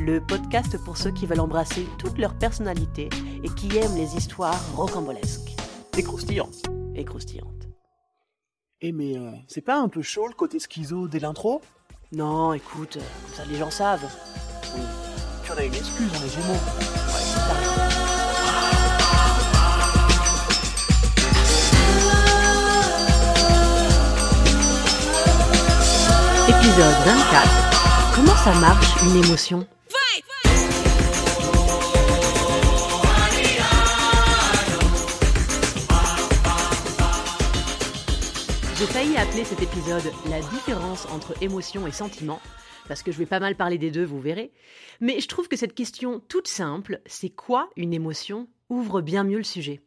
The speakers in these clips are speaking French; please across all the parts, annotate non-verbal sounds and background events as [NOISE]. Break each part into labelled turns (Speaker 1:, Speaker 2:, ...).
Speaker 1: le podcast pour ceux qui veulent embrasser toute leur personnalité et qui aiment les histoires rocambolesques
Speaker 2: Et croustillant.
Speaker 1: et croustillantes.
Speaker 2: Eh, mais euh, c'est pas un peu chaud le côté schizo dès l'intro?
Speaker 1: Non, écoute, euh, comme ça les gens savent.
Speaker 2: Tu en as une excuse, on est gémeaux.
Speaker 1: Ouais, raison. Épisode 24. Comment ça marche une émotion? J'ai failli appeler cet épisode La différence entre émotion et sentiment, parce que je vais pas mal parler des deux, vous verrez. Mais je trouve que cette question toute simple, c'est quoi une émotion, ouvre bien mieux le sujet.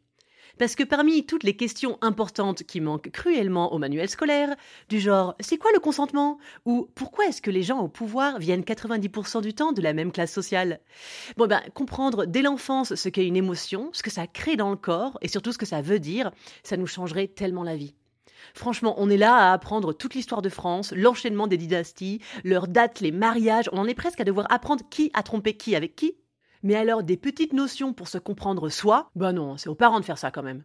Speaker 1: Parce que parmi toutes les questions importantes qui manquent cruellement au manuel scolaire, du genre c'est quoi le consentement? ou pourquoi est-ce que les gens au pouvoir viennent 90% du temps de la même classe sociale? Bon ben comprendre dès l'enfance ce qu'est une émotion, ce que ça crée dans le corps et surtout ce que ça veut dire, ça nous changerait tellement la vie. Franchement, on est là à apprendre toute l'histoire de France, l'enchaînement des dynasties, leurs dates, les mariages, on en est presque à devoir apprendre qui a trompé qui avec qui. Mais alors des petites notions pour se comprendre soi, bah non, c'est aux parents de faire ça quand même.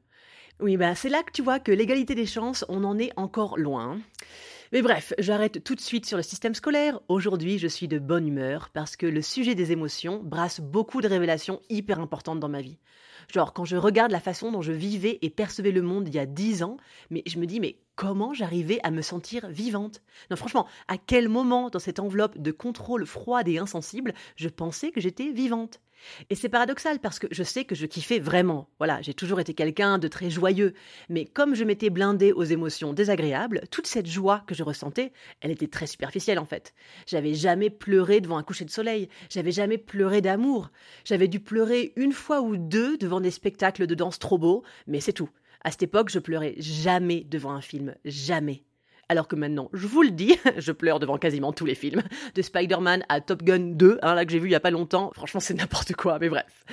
Speaker 1: Oui, bah c'est là que tu vois que l'égalité des chances, on en est encore loin. Mais bref, j'arrête tout de suite sur le système scolaire. Aujourd'hui, je suis de bonne humeur parce que le sujet des émotions brasse beaucoup de révélations hyper importantes dans ma vie. Genre, quand je regarde la façon dont je vivais et percevais le monde il y a dix ans, mais je me dis, mais comment j'arrivais à me sentir vivante? Non, franchement, à quel moment dans cette enveloppe de contrôle froide et insensible, je pensais que j'étais vivante? Et c'est paradoxal parce que je sais que je kiffais vraiment. Voilà, j'ai toujours été quelqu'un de très joyeux. Mais comme je m'étais blindée aux émotions désagréables, toute cette joie que je ressentais, elle était très superficielle en fait. J'avais jamais pleuré devant un coucher de soleil. J'avais jamais pleuré d'amour. J'avais dû pleurer une fois ou deux devant des spectacles de danse trop beaux, mais c'est tout. À cette époque, je pleurais jamais devant un film. Jamais. Alors que maintenant, je vous le dis, [LAUGHS] je pleure devant quasiment tous les films. De Spider-Man à Top Gun 2, hein, là que j'ai vu il y a pas longtemps. Franchement, c'est [LAUGHS] n'importe quoi, mais bref.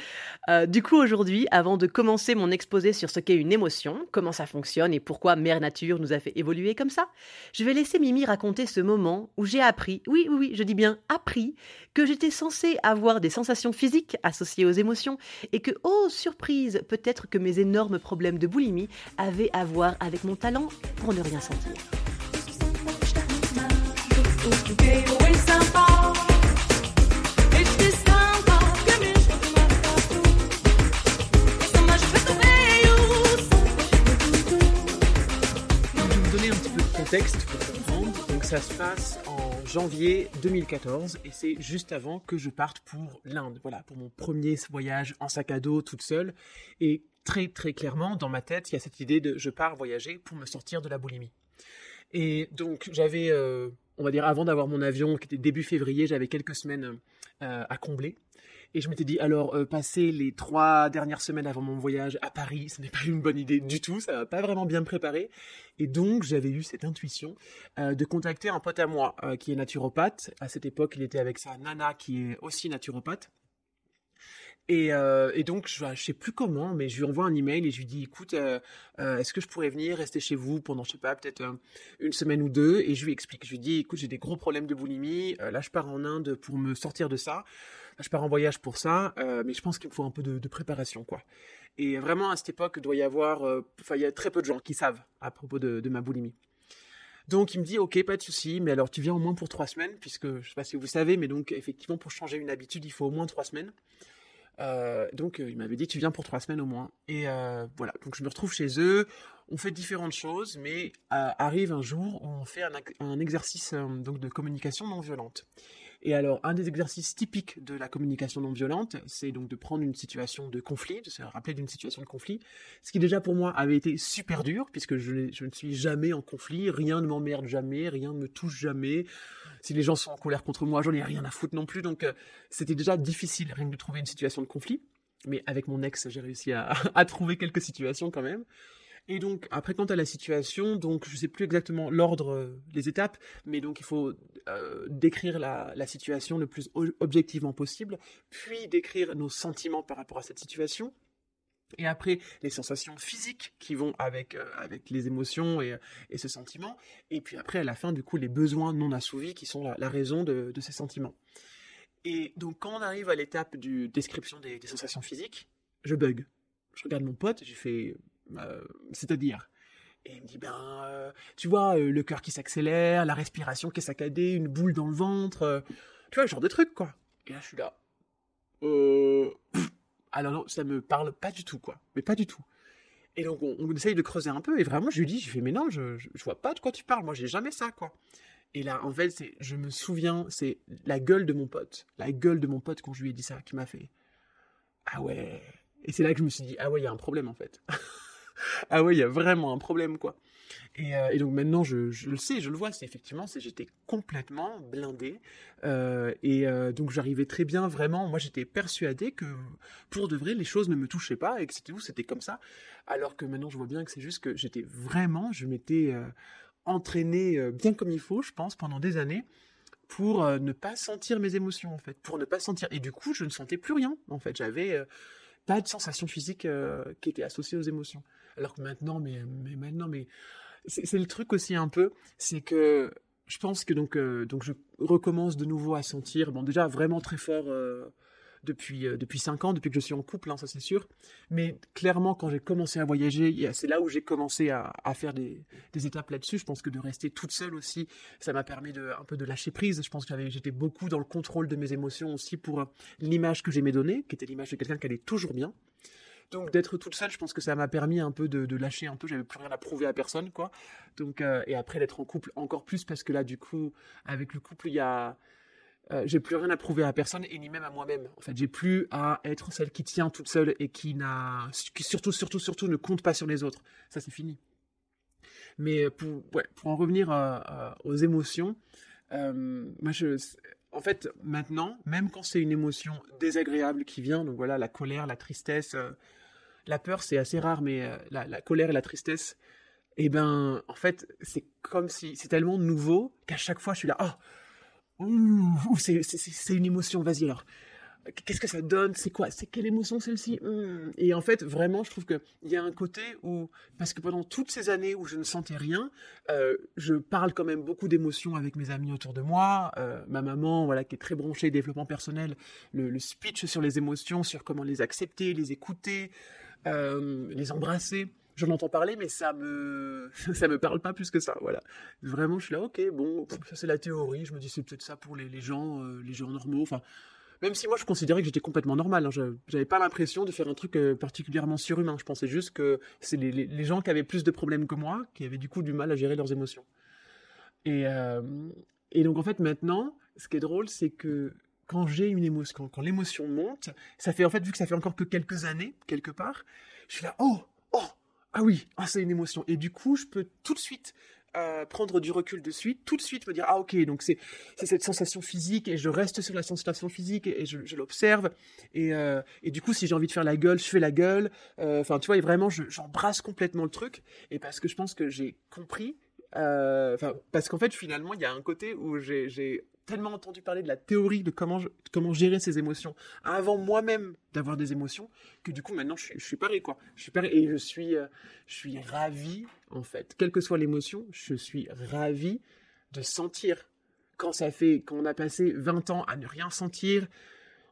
Speaker 1: Euh, du coup, aujourd'hui, avant de commencer mon exposé sur ce qu'est une émotion, comment ça fonctionne et pourquoi Mère Nature nous a fait évoluer comme ça, je vais laisser Mimi raconter ce moment où j'ai appris, oui, oui, oui, je dis bien appris, que j'étais censée avoir des sensations physiques associées aux émotions et que, oh, surprise, peut-être que mes énormes problèmes de boulimie avaient à voir avec mon talent pour ne rien sentir.
Speaker 2: Contexte pour comprendre. Donc ça se passe en janvier 2014 et c'est juste avant que je parte pour l'Inde. Voilà, pour mon premier voyage en sac à dos toute seule. Et très très clairement, dans ma tête, il y a cette idée de je pars voyager pour me sortir de la boulimie. Et donc j'avais, euh, on va dire, avant d'avoir mon avion, qui était début février, j'avais quelques semaines euh, à combler. Et je m'étais dit, alors, euh, passer les trois dernières semaines avant mon voyage à Paris, ce n'est pas une bonne idée du tout, ça va pas vraiment bien me préparer. Et donc, j'avais eu cette intuition euh, de contacter un pote à moi qui est naturopathe. À cette époque, il était avec sa nana qui est aussi naturopathe. Et, euh, et donc, je, je sais plus comment, mais je lui envoie un email et je lui dis, écoute, euh, euh, est-ce que je pourrais venir rester chez vous pendant, je sais pas, peut-être une semaine ou deux? Et je lui explique. Je lui dis, écoute, j'ai des gros problèmes de boulimie. là, je pars en Inde pour me sortir de ça. Là, je pars en voyage pour ça, mais je pense qu'il me faut un peu de, préparation, quoi. Et vraiment, à cette époque, il doit y avoir, enfin, il y a très peu de gens qui savent à propos de, de ma boulimie. Donc il me dit ok pas de souci mais alors tu viens au moins pour trois semaines puisque je sais pas si vous savez mais donc effectivement pour changer une habitude il faut au moins trois semaines euh, donc euh, il m'avait dit tu viens pour trois semaines au moins. Et euh, voilà, donc je me retrouve chez eux, on fait différentes choses, mais arrive un jour on fait un, exercice donc de communication non violente. Et alors, un des exercices typiques de la communication non violente, c'est donc de prendre une situation de conflit, de se rappeler d'une situation de conflit, ce qui déjà pour moi avait été super dur, puisque je ne suis jamais en conflit, rien ne m'emmerde jamais, rien ne me touche jamais. Si les gens sont en colère contre moi, j'en ai rien à foutre non plus, donc euh, c'était déjà difficile rien que de trouver une situation de conflit. Mais avec mon ex, j'ai réussi à, [LAUGHS] trouver quelques situations quand même. Et donc, après, quant à la situation, donc je sais plus exactement l'ordre, euh, les étapes, mais donc il faut euh, décrire la, situation le plus objectivement possible, puis décrire nos sentiments par rapport à cette situation, et après les sensations physiques qui vont avec, euh, avec les émotions et, et, ce sentiment, et puis après à la fin, du coup, les besoins non assouvis qui sont la, raison de, de, ces sentiments. Et donc, quand on arrive à l'étape du description des, sensations physiques, je bug. Je regarde mon pote, j'ai fait euh, c'est-à-dire et il me dit, ben, euh, tu vois, euh, le cœur qui s'accélère, la respiration qui est saccadée, une boule dans le ventre, tu vois, ce genre de truc, quoi. Et là, je suis là. Euh... Alors non, ça me parle pas du tout, quoi. Mais pas du tout. Et donc, on, essaye de creuser un peu, et vraiment, je lui dis, je fais, mais non, je, je, vois pas de quoi tu parles, moi, j'ai jamais ça, quoi. Et là, en fait, c'est, je me souviens, c'est la gueule de mon pote, la gueule de mon pote quand je lui ai dit ça, qui m'a fait, ah ouais. Et c'est là que je me suis dit, ah ouais, il y a un problème, en fait. [LAUGHS] ah ouais, il y a vraiment un problème, quoi. Et, euh, et donc maintenant, je, le sais, je le vois, c'est effectivement, c'est j'étais complètement blindé. Euh, et euh, donc j'arrivais très bien, vraiment, moi j'étais persuadé que pour de vrai, les choses ne me touchaient pas et que c'était où, c'était comme ça. Alors que maintenant, je vois bien que c'est juste que j'étais vraiment, je m'étais entraîné bien comme il faut, je pense, pendant des années pour ne pas sentir mes émotions, en fait, pour ne pas sentir. Et du coup, je ne sentais plus rien, en fait. J'avais pas de sensation physique qui était associée aux émotions. Alors que maintenant, mais maintenant, mais c'est le truc aussi un peu, c'est que je pense que donc, euh, donc je recommence de nouveau à sentir, bon déjà vraiment très fort euh, depuis euh, depuis cinq ans, depuis que je suis en couple, hein, ça c'est sûr. Mais clairement, quand j'ai commencé à voyager, c'est là où j'ai commencé à, faire des, des étapes là-dessus. Je pense que de rester toute seule aussi, ça m'a permis de un peu de lâcher prise. Je pense que j'étais beaucoup dans le contrôle de mes émotions aussi pour l'image que j'aimais donner, qui était l'image de quelqu'un qui allait toujours bien. Donc d'être toute seule, je pense que ça m'a permis un peu de, lâcher un peu. J'avais plus rien à prouver à personne, quoi. Donc euh, et après d'être en couple encore plus parce que là, du coup, avec le couple, il y a euh, j'ai plus rien à prouver à personne et ni même à moi-même. En fait, j'ai plus à être celle qui tient toute seule et qui n'a, qui surtout, surtout, surtout ne compte pas sur les autres. Ça, c'est fini. Mais pour, pour en revenir à, aux émotions, euh, en fait, maintenant, même quand c'est une émotion désagréable qui vient, donc voilà, la colère, la tristesse, euh, la peur, c'est assez rare, mais euh, la, colère et la tristesse, eh ben, en fait, c'est comme si c'est tellement nouveau qu'à chaque fois, je suis là, oh, c'est une émotion, vas-y alors. Qu'est-ce que ça donne? C'est quoi? C'est quelle émotion celle-ci? Hmm. Et en fait, vraiment, je trouve qu'il y a un côté où, parce que pendant toutes ces années où je ne sentais rien, euh, je parle quand même beaucoup d'émotions avec mes amis autour de moi. Euh, ma maman, voilà, qui est très branchée développement personnel, le, speech sur les émotions, sur comment les accepter, les écouter, euh, les embrasser. J'en entends parler, mais ça me [LAUGHS] ça me parle pas plus que ça. Voilà. Vraiment, je suis là, ok, bon, ça c'est la théorie. Je me dis c'est peut-être ça pour les, les gens, euh, les gens normaux. Enfin même si moi je considérais que j'étais complètement normal, hein, j'avais pas l'impression de faire un truc euh, particulièrement surhumain. Je pensais juste que c'est les, les, les, gens qui avaient plus de problèmes que moi, qui avaient du coup du mal à gérer leurs émotions. Et, et donc en fait maintenant, ce qui est drôle, c'est que quand j'ai une émotion, quand, l'émotion monte, ça fait en fait vu que ça fait encore que quelques années quelque part, je suis là oh oh ah oui ah c'est une émotion. Et du coup je peux tout de suite euh, prendre du recul de suite, tout de suite me dire ah ok donc c'est cette sensation physique et je reste sur la sensation physique et, je, l'observe. Et euh, et du coup si j'ai envie de faire la gueule je fais la gueule. Enfin tu vois et vraiment j'embrasse complètement le truc. Et parce que je pense que j'ai compris enfin parce qu'en fait finalement il y a un côté où j'ai tellement entendu parler de la théorie de comment, gérer ses émotions avant moi-même d'avoir des émotions que du coup maintenant je, suis pareil quoi. Je suis pareil et je suis, euh, je suis ravi en fait, quelle que soit l'émotion, je suis ravi de sentir quand ça fait, quand on a passé 20 ans à ne rien sentir.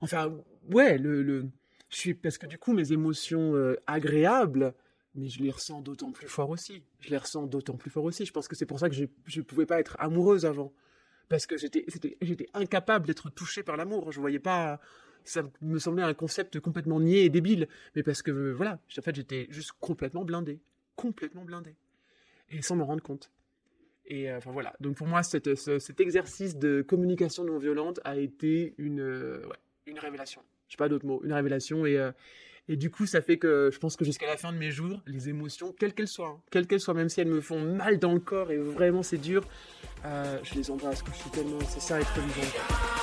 Speaker 2: Enfin, ouais, le, le je suis, parce que du coup mes émotions euh, agréables, mais je les ressens d'autant plus fort aussi. Je les ressens d'autant plus fort aussi. Je pense que c'est pour ça que je ne pouvais pas être amoureuse avant parce que j'étais incapable d'être touché par l'amour. Je voyais pas ça me semblait un concept complètement niais et débile, mais parce que voilà, en fait j'étais juste complètement blindé, complètement blindé, et sans me rendre compte. Et euh, enfin voilà, donc pour moi cette, ce, cet exercice de communication non violente a été une une révélation. Je sais pas d'autres mots, une révélation et euh, et du coup, ça fait que je pense que jusqu'à la fin de mes jours, les émotions, quelles qu'elles soient, hein, quelles qu'elles soient, même si elles me font mal dans le corps et vraiment c'est dur, euh, je les embrasse. Je suis tellement, c'est ça être vivant.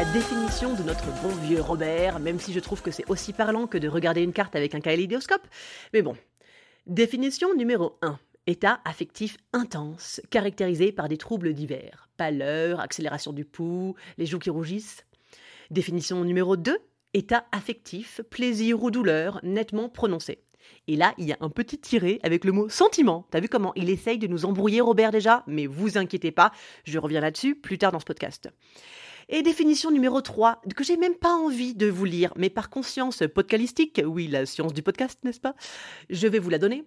Speaker 1: La définition de notre bon vieux Robert, même si je trouve que c'est aussi parlant que de regarder une carte avec un kaléidoscope. Mais bon. Définition numéro 1. État affectif intense, caractérisé par des troubles divers. Pâleur, accélération du pouls, les joues qui rougissent. Définition numéro 2. État affectif, plaisir ou douleur, nettement prononcé. Et là, il y a un petit tiré avec le mot sentiment. T'as vu comment il essaye de nous embrouiller, Robert, déjà? Mais vous inquiétez pas, je reviens là-dessus plus tard dans ce podcast. Et définition numéro 3, que j'ai même pas envie de vous lire, mais par conscience podcalistique, oui, la science du podcast, n'est-ce pas? Je vais vous la donner.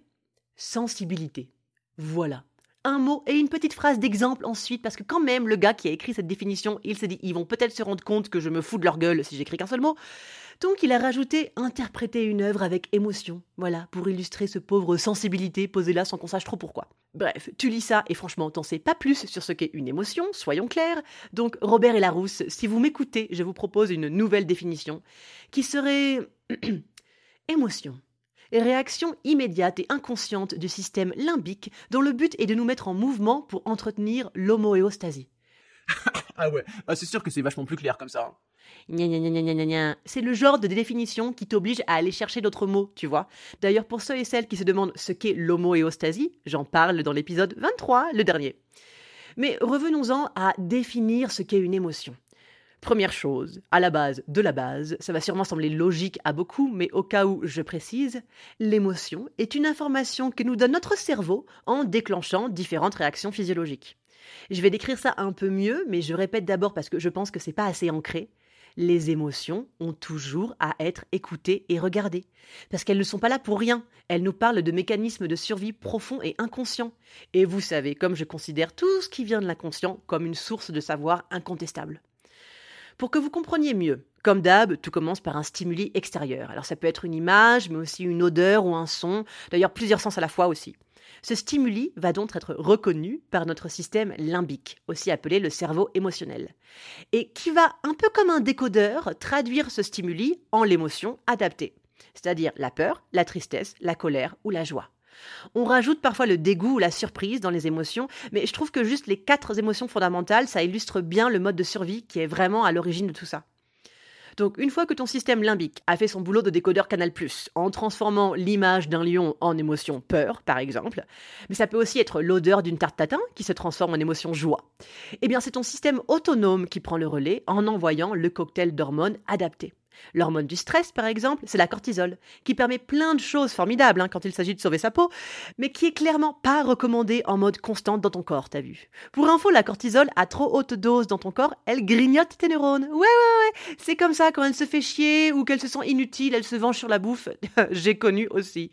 Speaker 1: Sensibilité. Voilà. Un mot et une petite phrase d'exemple ensuite, parce que quand même, le gars qui a écrit cette définition, il s'est dit, ils vont peut-être se rendre compte que je me fous de leur gueule si j'écris qu'un seul mot. Donc il a rajouté interpréter une œuvre avec émotion, voilà, pour illustrer ce pauvre sensibilité posé là sans qu'on sache trop pourquoi. Bref, tu lis ça et franchement, t'en sais pas plus sur ce qu'est une émotion, soyons clairs. Donc Robert et Larousse, si vous m'écoutez, je vous propose une nouvelle définition qui serait [CLEARS THROAT] émotion. Réaction immédiate et inconsciente du système limbique dont le but est de nous mettre en mouvement pour entretenir l'homoéostasie. [LAUGHS]
Speaker 2: ah ouais, ah, c'est sûr que c'est vachement plus clair comme ça.
Speaker 1: C'est le genre de définition qui t'oblige à aller chercher d'autres mots, tu vois. D'ailleurs, pour ceux et celles qui se demandent ce qu'est l'homoéostasie, j'en parle dans l'épisode 23, le dernier. Mais revenons-en à définir ce qu'est une émotion. Première chose, à la base de la base, ça va sûrement sembler logique à beaucoup, mais au cas où je précise, l'émotion est une information que nous donne notre cerveau en déclenchant différentes réactions physiologiques. Je vais décrire ça un peu mieux, mais je répète d'abord parce que je pense que c'est pas assez ancré les émotions ont toujours à être écoutées et regardées. Parce qu'elles ne sont pas là pour rien. Elles nous parlent de mécanismes de survie profonds et inconscients. Et vous savez, comme je considère tout ce qui vient de l'inconscient comme une source de savoir incontestable. Pour que vous compreniez mieux, comme d'hab, tout commence par un stimuli extérieur. Alors ça peut être une image, mais aussi une odeur ou un son, d'ailleurs plusieurs sens à la fois aussi. Ce stimuli va donc être reconnu par notre système limbique, aussi appelé le cerveau émotionnel, et qui va, un peu comme un décodeur, traduire ce stimuli en l'émotion adaptée, c'est-à-dire la peur, la tristesse, la colère ou la joie. On rajoute parfois le dégoût ou la surprise dans les émotions, mais je trouve que juste les quatre émotions fondamentales, ça illustre bien le mode de survie qui est vraiment à l'origine de tout ça. Donc une fois que ton système limbique a fait son boulot de décodeur Canal+, en transformant l'image d'un lion en émotion peur, par exemple, mais ça peut aussi être l'odeur d'une tarte tatin qui se transforme en émotion joie, eh bien c'est ton système autonome qui prend le relais en envoyant le cocktail d'hormones adapté. L'hormone du stress, par exemple, c'est la cortisol, qui permet plein de choses formidables hein, quand il s'agit de sauver sa peau, mais qui est clairement pas recommandée en mode constante dans ton corps, t'as vu. Pour info, la cortisol, à trop haute dose dans ton corps, elle grignote tes neurones. Ouais, ouais, ouais, c'est comme ça quand elle se fait chier ou qu'elle se sent inutile, elle se venge sur la bouffe. [LAUGHS] J'ai connu aussi.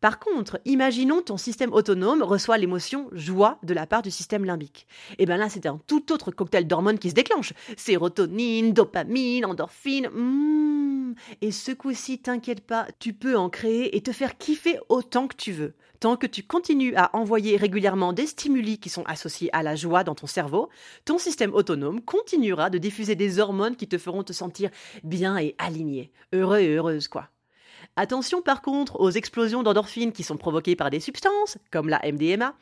Speaker 1: Par contre, imaginons ton système autonome reçoit l'émotion joie de la part du système limbique. Et eh bien là, c'est un tout autre cocktail d'hormones qui se déclenche. Sérotonine, dopamine, endorphine. Mmh. Et ce coup-ci, t'inquiète pas, tu peux en créer et te faire kiffer autant que tu veux. Tant que tu continues à envoyer régulièrement des stimuli qui sont associés à la joie dans ton cerveau, ton système autonome continuera de diffuser des hormones qui te feront te sentir bien et aligné. Heureux et heureuse, quoi. Attention par contre aux explosions d'endorphines qui sont provoquées par des substances, comme la MDMA,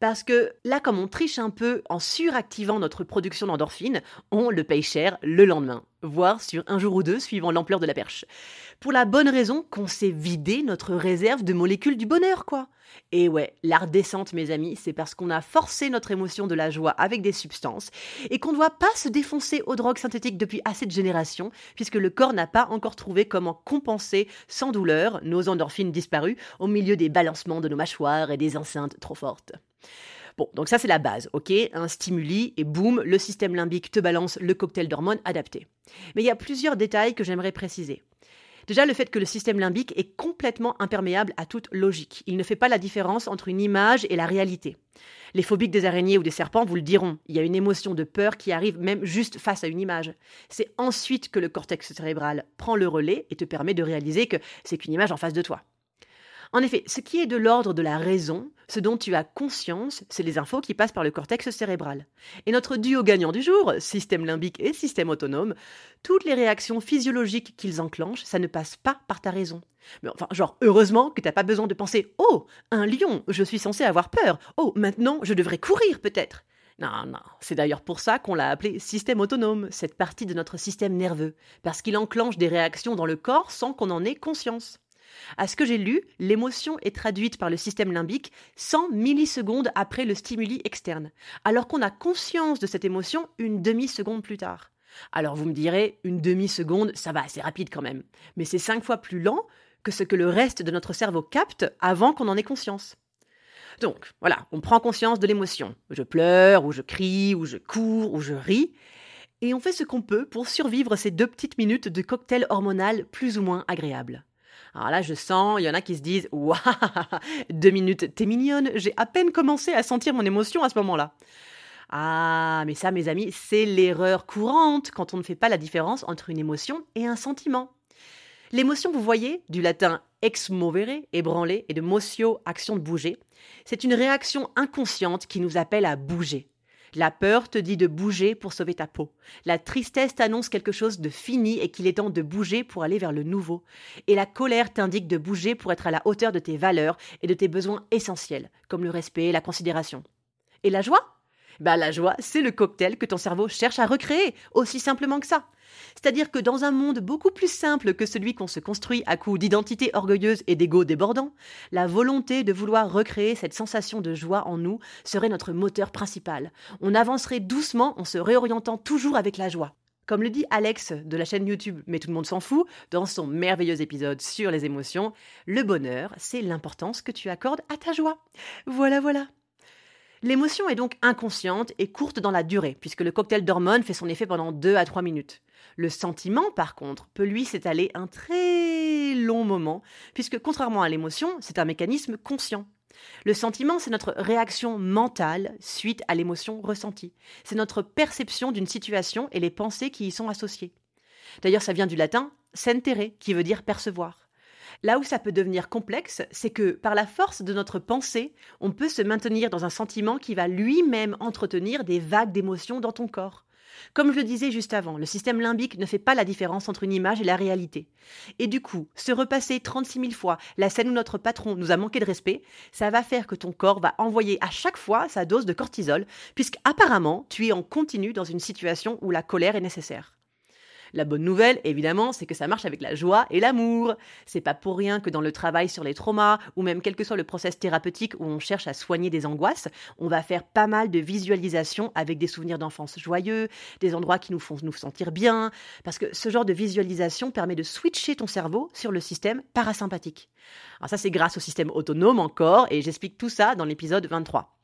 Speaker 1: parce que là, comme on triche un peu en suractivant notre production d'endorphines, on le paye cher le lendemain, voire sur un jour ou deux suivant l'ampleur de la perche. Pour la bonne raison qu'on s'est vidé notre réserve de molécules du bonheur, quoi. Et ouais, l'art descente, mes amis, c'est parce qu'on a forcé notre émotion de la joie avec des substances et qu'on ne doit pas se défoncer aux drogues synthétiques depuis assez de générations, puisque le corps n'a pas encore trouvé comment compenser sans douleur nos endorphines disparues au milieu des balancements de nos mâchoires et des enceintes trop fortes. Bon, donc ça c'est la base, ok? Un stimuli et boum, le système limbique te balance le cocktail d'hormones adapté. Mais il y a plusieurs détails que j'aimerais préciser. Déjà, le fait que le système limbique est complètement imperméable à toute logique. Il ne fait pas la différence entre une image et la réalité. Les phobiques des araignées ou des serpents vous le diront. Il y a une émotion de peur qui arrive même juste face à une image. C'est ensuite que le cortex cérébral prend le relais et te permet de réaliser que c'est qu'une image en face de toi. En effet, ce qui est de l'ordre de la raison, ce dont tu as conscience, c'est les infos qui passent par le cortex cérébral. Et notre duo gagnant du jour, système limbique et système autonome, toutes les réactions physiologiques qu'ils enclenchent, ça ne passe pas par ta raison. Mais enfin, genre, heureusement que t'as pas besoin de penser Oh, un lion, je suis censé avoir peur. Oh, maintenant, je devrais courir peut-être. Non, non, c'est d'ailleurs pour ça qu'on l'a appelé système autonome, cette partie de notre système nerveux, parce qu'il enclenche des réactions dans le corps sans qu'on en ait conscience. À ce que j'ai lu, l'émotion est traduite par le système limbique 100 millisecondes après le stimuli externe, alors qu'on a conscience de cette émotion une demi-seconde plus tard. Alors vous me direz, une demi-seconde, ça va, c'est rapide quand même, mais c'est cinq fois plus lent que ce que le reste de notre cerveau capte avant qu'on en ait conscience. Donc, voilà, on prend conscience de l'émotion. Je pleure, ou je crie, ou je cours, ou je ris. Et on fait ce qu'on peut pour survivre ces deux petites minutes de cocktail hormonal plus ou moins agréable. Alors là, je sens, il y en a qui se disent [LAUGHS] Waouh, deux minutes, t'es mignonne, j'ai à peine commencé à sentir mon émotion à ce moment-là. Ah, mais ça, mes amis, c'est l'erreur courante quand on ne fait pas la différence entre une émotion et un sentiment. L'émotion, vous voyez, du latin ex movere, ébranler, et de motio, action de bouger, c'est une réaction inconsciente qui nous appelle à bouger. La peur te dit de bouger pour sauver ta peau. La tristesse t'annonce quelque chose de fini et qu'il est temps de bouger pour aller vers le nouveau. Et la colère t'indique de bouger pour être à la hauteur de tes valeurs et de tes besoins essentiels, comme le respect et la considération. Et la joie? Bah, la joie, c'est le cocktail que ton cerveau cherche à recréer, aussi simplement que ça. C'est-à-dire que dans un monde beaucoup plus simple que celui qu'on se construit à coup d'identité orgueilleuse et d'ego débordant, la volonté de vouloir recréer cette sensation de joie en nous serait notre moteur principal. On avancerait doucement en se réorientant toujours avec la joie. Comme le dit Alex de la chaîne YouTube Mais tout le monde s'en fout, dans son merveilleux épisode sur les émotions, le bonheur, c'est l'importance que tu accordes à ta joie. Voilà, voilà. L'émotion est donc inconsciente et courte dans la durée, puisque le cocktail d'hormones fait son effet pendant 2 à 3 minutes. Le sentiment, par contre, peut lui s'étaler un très long moment, puisque contrairement à l'émotion, c'est un mécanisme conscient. Le sentiment, c'est notre réaction mentale suite à l'émotion ressentie. C'est notre perception d'une situation et les pensées qui y sont associées. D'ailleurs, ça vient du latin sentere, qui veut dire percevoir. Là où ça peut devenir complexe, c'est que par la force de notre pensée, on peut se maintenir dans un sentiment qui va lui-même entretenir des vagues d'émotions dans ton corps. Comme je le disais juste avant, le système limbique ne fait pas la différence entre une image et la réalité. Et du coup, se repasser 36 000 fois la scène où notre patron nous a manqué de respect, ça va faire que ton corps va envoyer à chaque fois sa dose de cortisol, puisque apparemment tu es en continu dans une situation où la colère est nécessaire. La bonne nouvelle, évidemment, c'est que ça marche avec la joie et l'amour. C'est pas pour rien que dans le travail sur les traumas, ou même quel que soit le process thérapeutique où on cherche à soigner des angoisses, on va faire pas mal de visualisation avec des souvenirs d'enfance joyeux, des endroits qui nous font nous sentir bien, parce que ce genre de visualisation permet de switcher ton cerveau sur le système parasympathique. Alors ça, c'est grâce au système autonome encore, et j'explique tout ça dans l'épisode 23.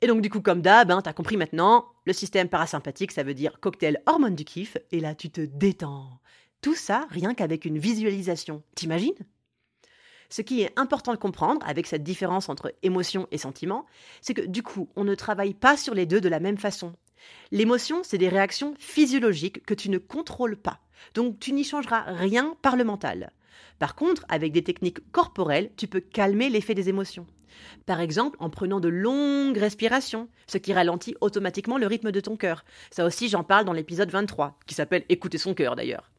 Speaker 1: Et donc, du coup, comme d'hab, hein, t'as compris maintenant, le système parasympathique, ça veut dire cocktail hormone du kiff, et là, tu te détends. Tout ça, rien qu'avec une visualisation. T'imagines? Ce qui est important de comprendre avec cette différence entre émotion et sentiment, c'est que du coup, on ne travaille pas sur les deux de la même façon. L'émotion, c'est des réactions physiologiques que tu ne contrôles pas. Donc tu n'y changeras rien par le mental. Par contre, avec des techniques corporelles, tu peux calmer l'effet des émotions. Par exemple, en prenant de longues respirations, ce qui ralentit automatiquement le rythme de ton cœur. Ça aussi, j'en parle dans l'épisode 23, qui s'appelle Écouter son cœur d'ailleurs.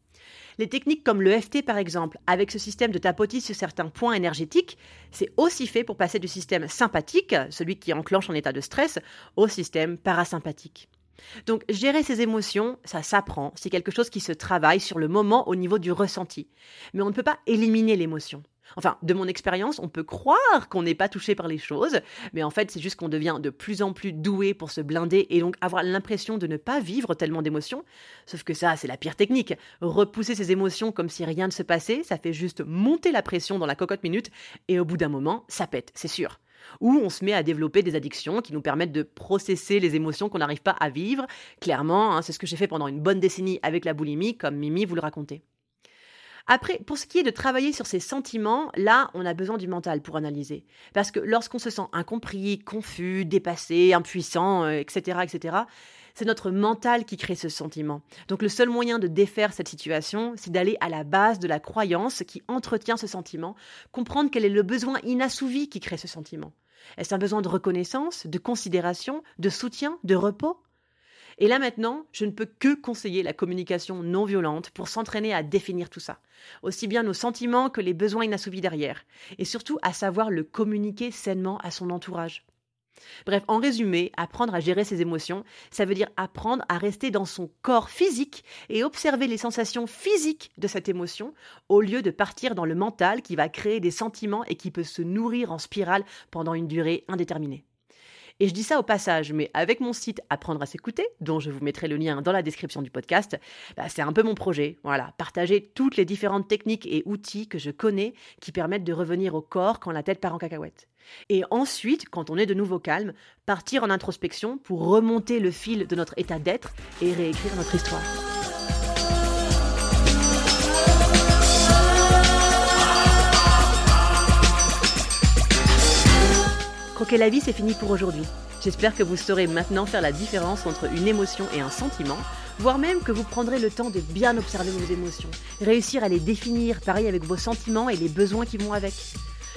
Speaker 1: Les techniques comme le FT par exemple, avec ce système de tapotis sur certains points énergétiques, c'est aussi fait pour passer du système sympathique, celui qui enclenche en état de stress, au système parasympathique. Donc gérer ses émotions, ça s'apprend, c'est quelque chose qui se travaille sur le moment au niveau du ressenti. Mais on ne peut pas éliminer l'émotion. Enfin, de mon expérience, on peut croire qu'on n'est pas touché par les choses, mais en fait, c'est juste qu'on devient de plus en plus doué pour se blinder et donc avoir l'impression de ne pas vivre tellement d'émotions. Sauf que ça, c'est la pire technique. Repousser ses émotions comme si rien ne se passait, ça fait juste monter la pression dans la cocotte minute et au bout d'un moment, ça pète, c'est sûr. Ou on se met à développer des addictions qui nous permettent de processer les émotions qu'on n'arrive pas à vivre. Clairement, hein, c'est ce que j'ai fait pendant une bonne décennie avec la boulimie, comme Mimi vous le racontait. Après, pour ce qui est de travailler sur ses sentiments, là, on a besoin du mental pour analyser. Parce que lorsqu'on se sent incompris, confus, dépassé, impuissant, etc., euh, etc., c'est notre mental qui crée ce sentiment. Donc le seul moyen de défaire cette situation, c'est d'aller à la base de la croyance qui entretient ce sentiment, comprendre quel est le besoin inassouvi qui crée ce sentiment. Est-ce un besoin de reconnaissance, de considération, de soutien, de repos? Et là maintenant, je ne peux que conseiller la communication non violente pour s'entraîner à définir tout ça. Aussi bien nos sentiments que les besoins inassouvis derrière. Et surtout à savoir le communiquer sainement à son entourage. Bref, en résumé, apprendre à gérer ses émotions, ça veut dire apprendre à rester dans son corps physique et observer les sensations physiques de cette émotion au lieu de partir dans le mental qui va créer des sentiments et qui peut se nourrir en spirale pendant une durée indéterminée. Et je dis ça au passage, mais avec mon site Apprendre à s'écouter, dont je vous mettrai le lien dans la description du podcast, bah, c'est un peu mon projet. Voilà, partager toutes les différentes techniques et outils que je connais qui permettent de revenir au corps quand la tête part en cacahuète. Et ensuite, quand on est de nouveau calme, partir en introspection pour remonter le fil de notre état d'être et réécrire notre histoire. Croquer la vie, c'est fini pour aujourd'hui. J'espère que vous saurez maintenant faire la différence entre une émotion et un sentiment, voire même que vous prendrez le temps de bien observer vos émotions, réussir à les définir, pareil avec vos sentiments et les besoins qui vont avec.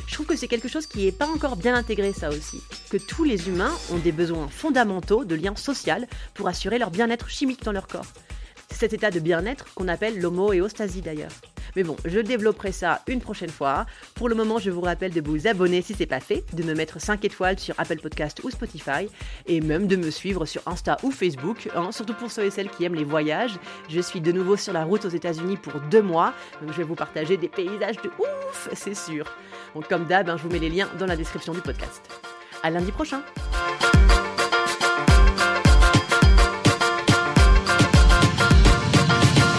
Speaker 1: Je trouve que c'est quelque chose qui n'est pas encore bien intégré ça aussi, que tous les humains ont des besoins fondamentaux de lien social pour assurer leur bien-être chimique dans leur corps. C'est cet état de bien-être qu'on appelle l'homoéostasie d'ailleurs. Mais bon, je développerai ça une prochaine fois. Pour le moment, je vous rappelle de vous abonner si c'est pas fait, de me mettre 5 étoiles sur Apple Podcast ou Spotify, et même de me suivre sur Insta ou Facebook, hein, surtout pour ceux et celles qui aiment les voyages. Je suis de nouveau sur la route aux États-Unis pour deux mois, donc je vais vous partager des paysages de ouf, c'est sûr. Donc comme d'hab, hein, je vous mets les liens dans la description du podcast. À lundi prochain.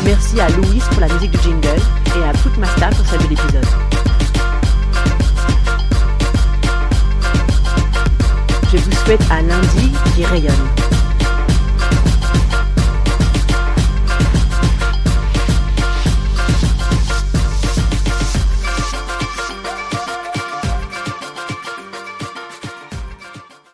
Speaker 1: Merci à Louise pour la musique du jingle et à Putmasta pour celle de l'épisode. Je vous souhaite un lundi qui rayonne.